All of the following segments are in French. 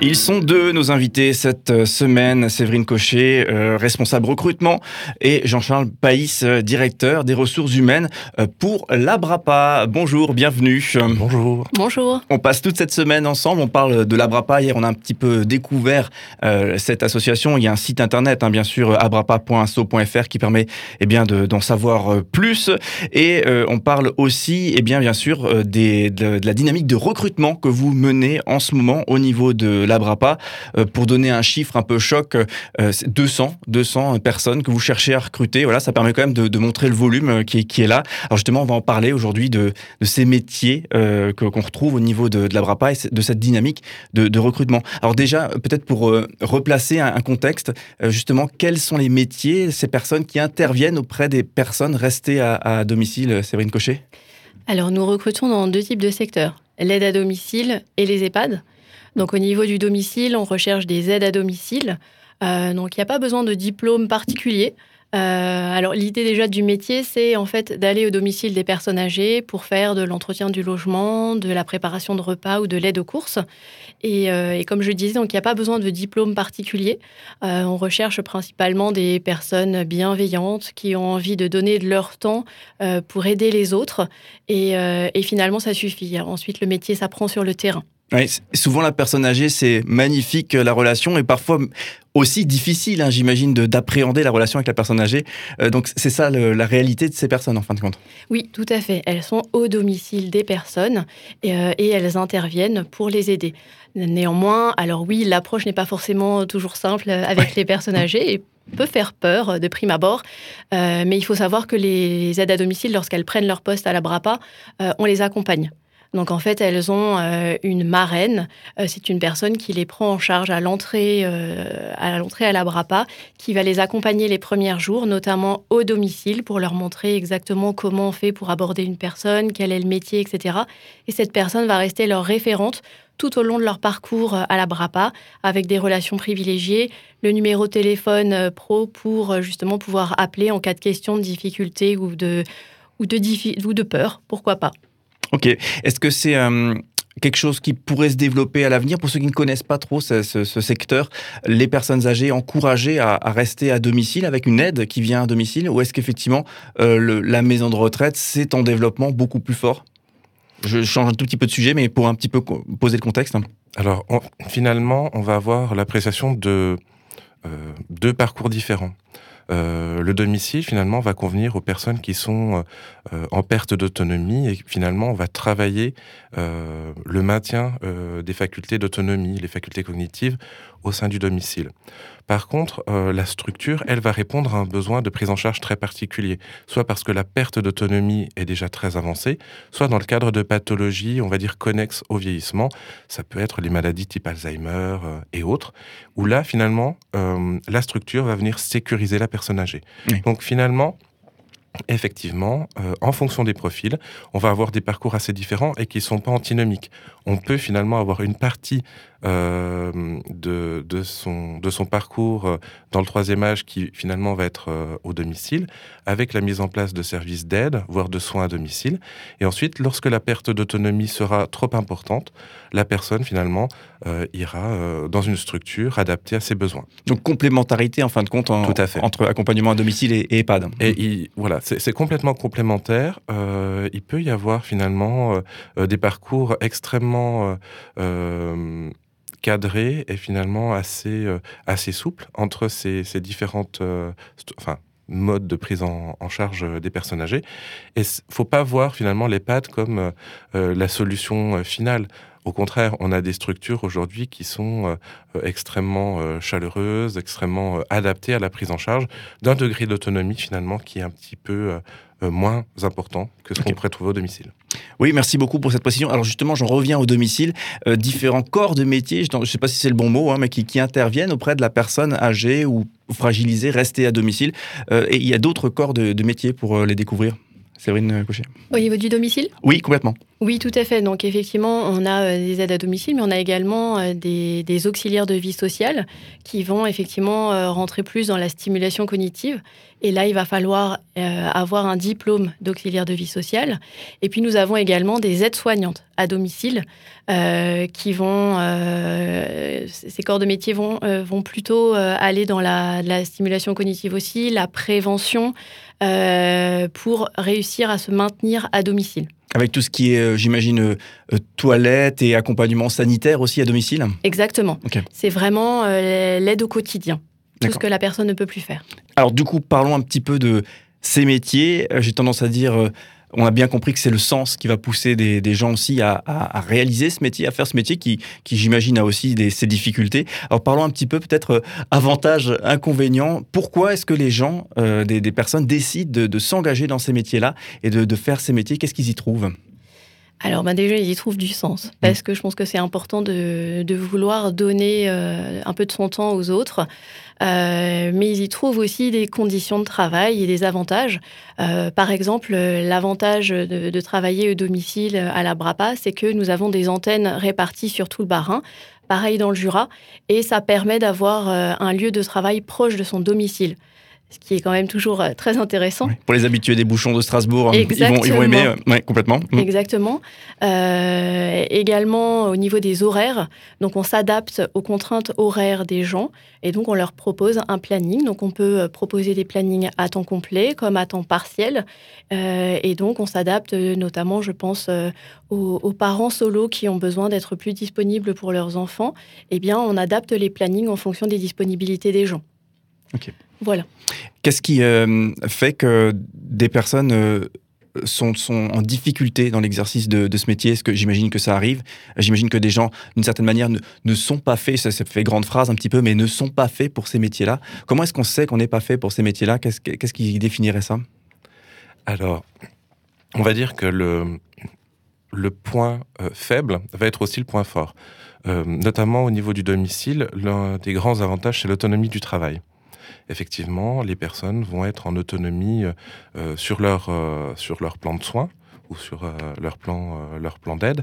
Ils sont deux, nos invités cette euh, semaine. Séverine Cochet, euh, responsable recrutement, et Jean-Charles Païs, euh, directeur des ressources humaines pour l'Abrapa. Bonjour, bienvenue. Bonjour. Bonjour. On passe toute cette semaine ensemble. On parle de l'Abrapa. Hier, on a un petit peu découvert cette association. Il y a un site internet, hein, bien sûr, abrapa.so.fr qui permet eh bien, d'en savoir plus. Et on parle aussi, eh bien, bien sûr, des, de, de la dynamique de recrutement que vous menez en ce moment au niveau de l'Abrapa. Euh, pour donner un chiffre un peu choc, 200, euh, 200 personnes que vous cherchez à recruter. Voilà, ça permet quand même de, montrer le volume euh, qui est, là. Alors justement, on va en parler aujourd'hui de, ces métiers qu'on retrouve au niveau de, de l'Abrapa et de cette dynamique de, recrutement. Alors déjà, peut-être pour replacer un, contexte, justement, quels sont les métiers, ces personnes qui interviennent auprès des personnes restées à, à domicile, Séverine Cochet? Alors nous recrutons dans deux types de secteurs, l'aide à domicile et les EHPAD. Donc au niveau du domicile, on recherche des aides à domicile. Euh, donc il n'y a pas besoin de diplôme particulier. Euh, alors l'idée déjà du métier, c'est en fait d'aller au domicile des personnes âgées pour faire de l'entretien du logement, de la préparation de repas ou de l'aide aux courses. Et, euh, comme je disais, donc il n'y a pas besoin de diplôme particulier. on recherche principalement des personnes bienveillantes qui ont envie de donner de leur temps pour aider les autres. Et, et finalement, ça suffit. Ensuite, le métier s'apprend sur le terrain. Oui, souvent la personne âgée, c'est magnifique la relation et parfois aussi difficile, hein, j'imagine, d'appréhender la relation avec la personne âgée. Euh, donc c'est ça la réalité de ces personnes en fin de compte. Oui, tout à fait. Elles sont au domicile des personnes et, euh, elles interviennent pour les aider. Néanmoins, alors oui, l'approche n'est pas forcément toujours simple avec les personnes âgées et peut faire peur de prime abord, euh, mais il faut savoir que les aides à domicile, lorsqu'elles prennent leur poste à la BRAPA, on les accompagne. Donc en fait, elles ont euh, une marraine. Euh, c'est une personne qui les prend en charge à l'entrée euh, à l'entrée à la Brapa, qui va les accompagner les premiers jours, notamment au domicile, pour leur montrer exactement comment on fait pour aborder une personne, quel est le métier, etc. Et cette personne va rester leur référente tout au long de leur parcours à la Brapa, avec des relations privilégiées, le numéro de téléphone pro pour justement pouvoir appeler en cas de question, de difficulté ou de, ou de, ou de peur, pourquoi pas. Ok. Est-ce que c'est euh, quelque chose qui pourrait se développer à l'avenir? Pour ceux qui ne connaissent pas trop ce, secteur Les personnes âgées encouragées à, rester à domicile avec une aide qui vient à domicile Ou est-ce qu'effectivement euh, la maison de retraite, c'est en développement beaucoup plus fort? Je change un tout petit peu de sujet, mais pour un petit peu poser le contexte. Alors, finalement, on va avoir l'appréciation de euh, deux parcours différents. Euh, le domicile finalement va convenir aux personnes qui sont euh, en perte d'autonomie et finalement on va travailler euh, le maintien des facultés d'autonomie, les facultés cognitives au sein du domicile. Par contre, euh, la structure, elle va répondre à un besoin de prise en charge très particulier, soit parce que la perte d'autonomie est déjà très avancée, soit dans le cadre de pathologies, on va dire, connexes au vieillissement. Ça peut être les maladies type Alzheimer euh, et autres, où là, finalement, euh, la structure va venir sécuriser la personne âgée. Donc finalement, Effectivement, en fonction des profils, on va avoir des parcours assez différents et qui ne sont pas antinomiques. On peut finalement avoir une partie euh, de, de, son, de son parcours euh, dans le troisième âge qui finalement va être euh, au domicile, avec la mise en place de services d'aide, voire de soins à domicile. Et ensuite, lorsque la perte d'autonomie sera trop importante, la personne finalement ira dans une structure adaptée à ses besoins. Donc complémentarité en fin de compte Tout à fait. entre accompagnement à domicile et, EHPAD. Et voilà, c'est complètement complémentaire. il peut y avoir finalement des parcours extrêmement cadré et finalement assez, euh, assez souple entre ces, ces différentes euh, enfin, modes de prise en, charge des personnes âgées. Et faut pas voir finalement l'EHPAD comme euh, la solution finale. Au contraire, on a des structures aujourd'hui qui sont extrêmement chaleureuses, extrêmement adaptées à la prise en charge d'un degré d'autonomie finalement qui est un petit peu moins important que ce qu'on pourrait trouver au domicile. Oui, merci beaucoup pour cette précision. Alors justement, j'en reviens au domicile. Euh, différents corps de métier, je ne sais pas si c'est le bon mot, hein, mais qui, interviennent auprès de la personne âgée ou fragilisée, restée à domicile. Euh, et il y a d'autres corps de, métier pour euh, les découvrir. Séverine Cochet? Au niveau du domicile? Oui, complètement. Oui, tout à fait. Donc effectivement, on a euh, des aides à domicile, mais on a également euh, des, des auxiliaires de vie sociale qui vont effectivement euh, rentrer plus dans la stimulation cognitive. Et là, il va falloir avoir un diplôme d'auxiliaire de vie sociale. Et puis, nous avons également des aides-soignantes à domicile euh, qui vont, euh, ces corps de métier vont, vont plutôt aller dans la, la, stimulation cognitive aussi, la prévention, pour réussir à se maintenir à domicile. Avec tout ce qui est, euh, j'imagine, euh, euh, toilette et accompagnement sanitaire aussi à domicile Exactement. C'est vraiment euh, l'aide au quotidien, tout ce que la personne ne peut plus faire. Alors du coup, parlons un petit peu de ces métiers. J'ai tendance à dire, on a bien compris que c'est le sens qui va pousser des, gens aussi à, à- à réaliser ce métier, à faire ce métier qui, qui j'imagine, a aussi des, ses difficultés. Alors parlons un petit peu peut-être euh, avantages, inconvénients. Pourquoi est-ce que les gens, euh, des, des personnes décident de, de s'engager dans ces métiers-là et de, de faire ces métiers? Qu'est-ce qu'ils y trouvent? Alors, ben déjà, ils y trouvent du sens, parce que je pense que c'est important de, de vouloir donner euh, un peu de son temps aux autres, Euh, mais ils y trouvent aussi des conditions de travail et des avantages. Euh, par exemple, euh, l'avantage de, de travailler au domicile à la Brapa, c'est que nous avons des antennes réparties sur tout le Bas-Rhin, pareil dans le Jura, et ça permet d'avoir euh, un lieu de travail proche de son domicile. Ce qui est quand même toujours euh, très intéressant. Oui. Pour les habitués des bouchons de Strasbourg, ils vont, ils vont aimer euh, ouais, complètement. Mm. Exactement. Euh, également au niveau des horaires, donc on s'adapte aux contraintes horaires des gens et donc on leur propose un planning. Donc on peut proposer des plannings à temps complet comme à temps partiel Euh, et donc on s'adapte notamment, je pense, aux, aux parents solos qui ont besoin d'être plus disponibles pour leurs enfants. Eh bien, on adapte les plannings en fonction des disponibilités des gens. Ok. Voilà. Qu'est-ce qui euh, fait que des personnes euh, sont, sont en difficulté dans l'exercice de, de ce métier? Est-ce que j'imagine que ça arrive? J'imagine que des gens, d'une certaine manière, ne, ne sont pas faits, ça, ça fait grande phrase un petit peu, mais ne sont pas faits pour ces métiers-là. Comment est-ce qu'on sait qu'on n'est pas fait pour ces métiers-là? Qu'est-ce que- qu'est-ce qui définirait ça? Alors, on va dire que le, le point euh, faible va être aussi le point fort. Euh, notamment au niveau du domicile, l'un des grands avantages, c'est l'autonomie du travail. Effectivement, les personnes vont être en autonomie euh, sur, leur, euh, sur leur plan de soins ou sur euh, leur plan, euh, plan d'aide.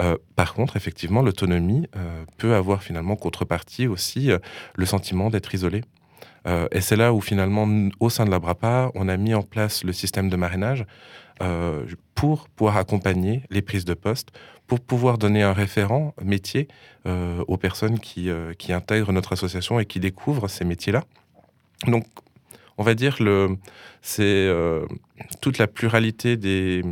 Euh, par contre, effectivement, l'autonomie euh, peut avoir finalement contrepartie aussi euh, le sentiment d'être isolé. Euh, et c'est là où finalement, au sein de la BRAPA, on a mis en place le système de marrainage euh, pour pouvoir accompagner les prises de poste, pour pouvoir donner un référent métier euh, aux personnes qui, euh, qui intègrent notre association et qui découvrent ces métiers-là. Donc, on va dire le, c'est euh, toute la pluralité des,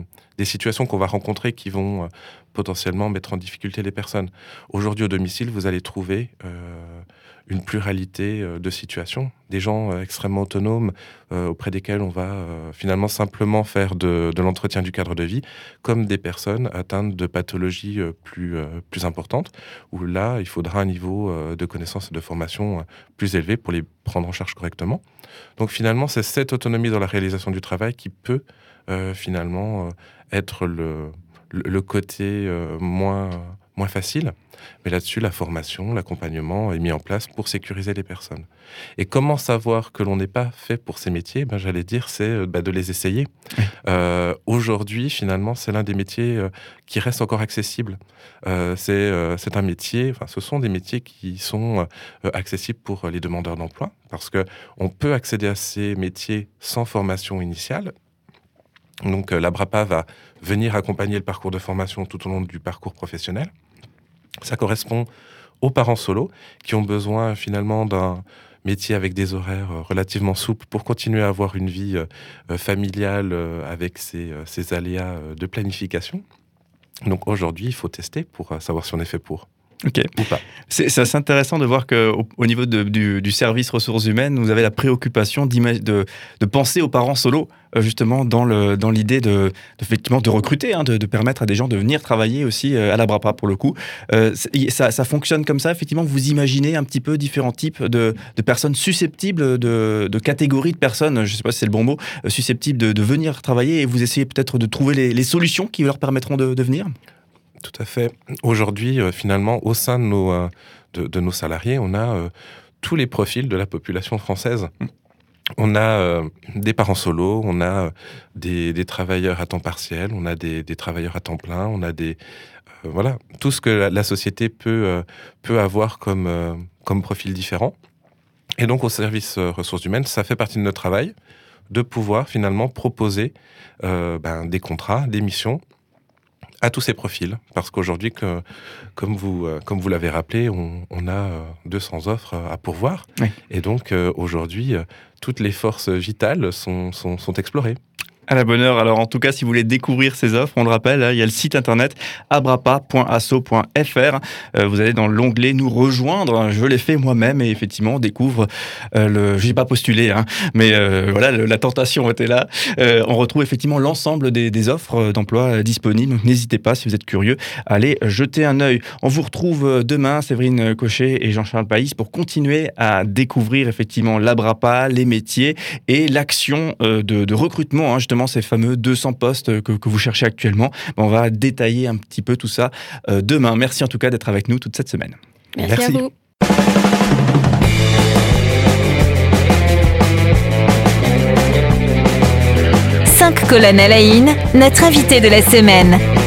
situations qu'on va rencontrer qui vont euh, potentiellement mettre en difficulté les personnes. Aujourd'hui, au domicile, vous allez trouver euh, une pluralité euh, de situations, des gens euh, extrêmement autonomes euh, auprès desquels on va finalement simplement faire de, l'entretien du cadre de vie, comme des personnes atteintes de pathologies plus, plus importantes, où là, il faudra un niveau de connaissance et de formation plus élevé pour les prendre en charge correctement. Donc finalement, c'est cette autonomie dans la réalisation du travail qui peut finalement être le, le, côté moins, moins facile. Mais là-dessus, la formation, l'accompagnement est mis en place pour sécuriser les personnes. Et comment savoir que l'on n'est pas fait pour ces métiers? Ben, J'allais dire, c'est euh, bah, de les essayer. Euh, Aujourd'hui, finalement, c'est l'un des métiers euh, qui reste encore accessible. Euh, c'est un métier, enfin, ce sont des métiers qui sont accessibles pour les demandeurs d'emploi, parce que on peut accéder à ces métiers sans formation initiale. Donc, la BRAPA va venir accompagner le parcours de formation tout au long du parcours professionnel. Ça correspond aux parents solos qui ont besoin finalement d'un métier avec des horaires euh, relativement souples pour continuer à avoir une vie euh, euh, familiale avec ses, ses aléas de planification. Donc aujourd'hui, il faut tester pour savoir si on est fait pour Ok. C'est assez intéressant de voir qu'au au niveau de- du, du service ressources humaines, vous avez la préoccupation de, de penser aux parents solos, euh, justement, dans l'idée de, effectivement, de recruter, hein, de, de permettre à des gens de venir travailler aussi euh, à la BRAPA, pour le coup. Euh, ça, ça fonctionne comme ça, effectivement, vous imaginez un petit peu différents types de, de personnes susceptibles, de, catégories de personnes, je ne sais pas si c'est le bon mot, susceptibles de, venir travailler et vous essayez peut-être de trouver les, les solutions qui leur permettront de venir? Tout à fait. Aujourd'hui, euh, finalement, au sein de nos, euh, de, nos salariés, on a euh, tous les profils de la population française. On a des parents solos, on a des, travailleurs à temps partiel, on a des, travailleurs à temps plein, on a des voilà tout ce que la, société peut peut avoir comme comme profil différent. Et donc au service ressources humaines, ça fait partie de notre travail de pouvoir finalement proposer ben, des contrats, des missions à tous ces profils. Parce qu'aujourd'hui, comme vous, euh, comme vous l'avez rappelé, on, a 200 euh, offres à pourvoir. Et donc, euh, aujourd'hui, toutes les forces vitales sont, sont, sont explorées. À la bonne heure. Alors, en tout cas, si vous voulez découvrir ces offres, on le rappelle, hein, il y a le site internet abrapa.asso.fr. Euh, vous allez dans l'onglet Nous rejoindre. Je l'ai fait moi-même et effectivement, on découvre euh, le. Je n'ai pas postulé, hein, mais euh, voilà, la tentation était là. on retrouve effectivement l'ensemble des, offres d'emploi disponibles. N'hésitez pas, si vous êtes curieux, à aller jeter un œil. On vous retrouve demain, Séverine Cochet et Jean-Charles Païs, pour continuer à découvrir effectivement l'Abrapa, les métiers et l'action de, de, recrutement, hein, justement ces fameux 200 postes que, vous cherchez actuellement. On va détailler un petit peu tout ça euh, demain. Merci en tout cas d'être avec nous toute cette semaine. Merci, à vous. Cinq colonnes à la notre invité de la semaine.